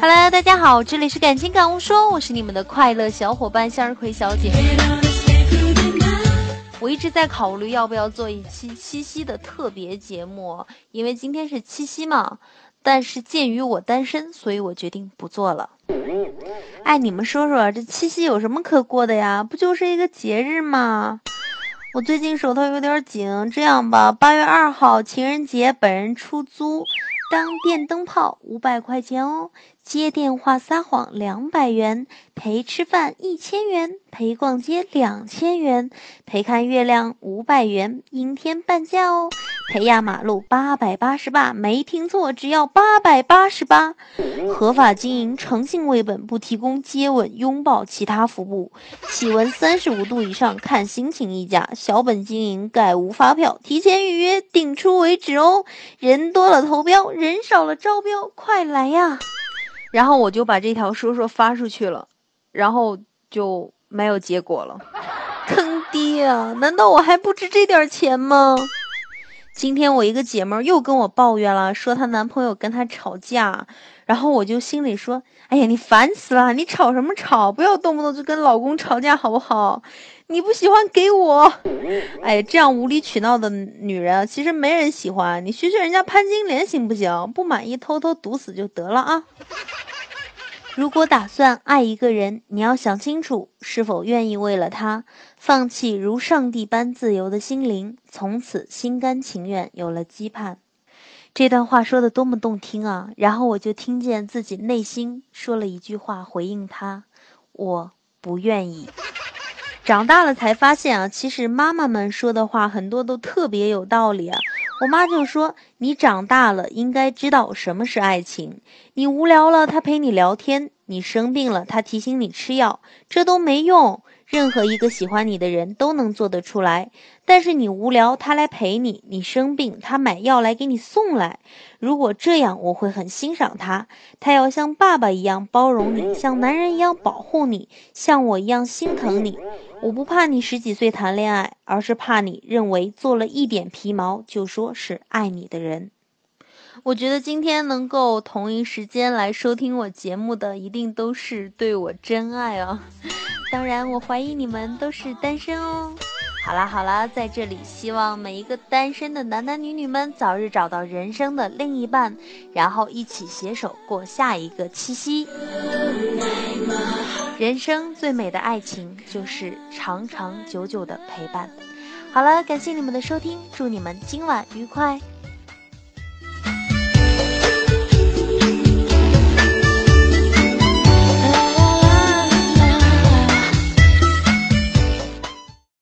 Hello，大家好，这里是感情感悟说，我是你们的快乐小伙伴向日葵小姐。我一直在考虑要不要做一期七夕的特别节目，因为今天是七夕嘛。但是鉴于我单身，所以我决定不做了。哎，你们说说，这七夕有什么可过的呀？不就是一个节日吗？我最近手头有点紧，这样吧，八月二号情人节，本人出租。当电灯泡五百块钱哦，接电话撒谎两百元，陪吃饭一千元，陪逛街两千元，陪看月亮五百元，阴天半价哦，陪压马路八百八十八，没听错，只要八百八十八，合法经营，诚信为本，不提供接吻、拥抱其他服务，气温三十五度以上看心情议价，小本经营概无发票，提前预约，定出为止哦，人多了投标。人少了招标，快来呀！然后我就把这条说说发出去了，然后就没有结果了，坑爹啊！难道我还不值这点钱吗？今天我一个姐妹又跟我抱怨了，说她男朋友跟她吵架，然后我就心里说：哎呀，你烦死了！你吵什么吵？不要动不动就跟老公吵架，好不好？你不喜欢给我，哎，这样无理取闹的女人其实没人喜欢。你学学人家潘金莲行不行？不满意偷偷毒死就得了啊！如果打算爱一个人，你要想清楚是否愿意为了他放弃如上帝般自由的心灵，从此心甘情愿有了羁绊。这段话说的多么动听啊！然后我就听见自己内心说了一句话回应他：我不愿意。长大了才发现啊，其实妈妈们说的话很多都特别有道理啊。我妈就说：“你长大了应该知道什么是爱情。你无聊了，他陪你聊天；你生病了，他提醒你吃药，这都没用。”任何一个喜欢你的人都能做得出来，但是你无聊，他来陪你；你生病，他买药来给你送来。如果这样，我会很欣赏他。他要像爸爸一样包容你，像男人一样保护你，像我一样心疼你。我不怕你十几岁谈恋爱，而是怕你认为做了一点皮毛就说是爱你的人。我觉得今天能够同一时间来收听我节目的，一定都是对我真爱啊。当然，我怀疑你们都是单身哦。好啦好啦，在这里希望每一个单身的男男女女们早日找到人生的另一半，然后一起携手过下一个七夕。人生最美的爱情就是长长久久的陪伴。好了，感谢你们的收听，祝你们今晚愉快。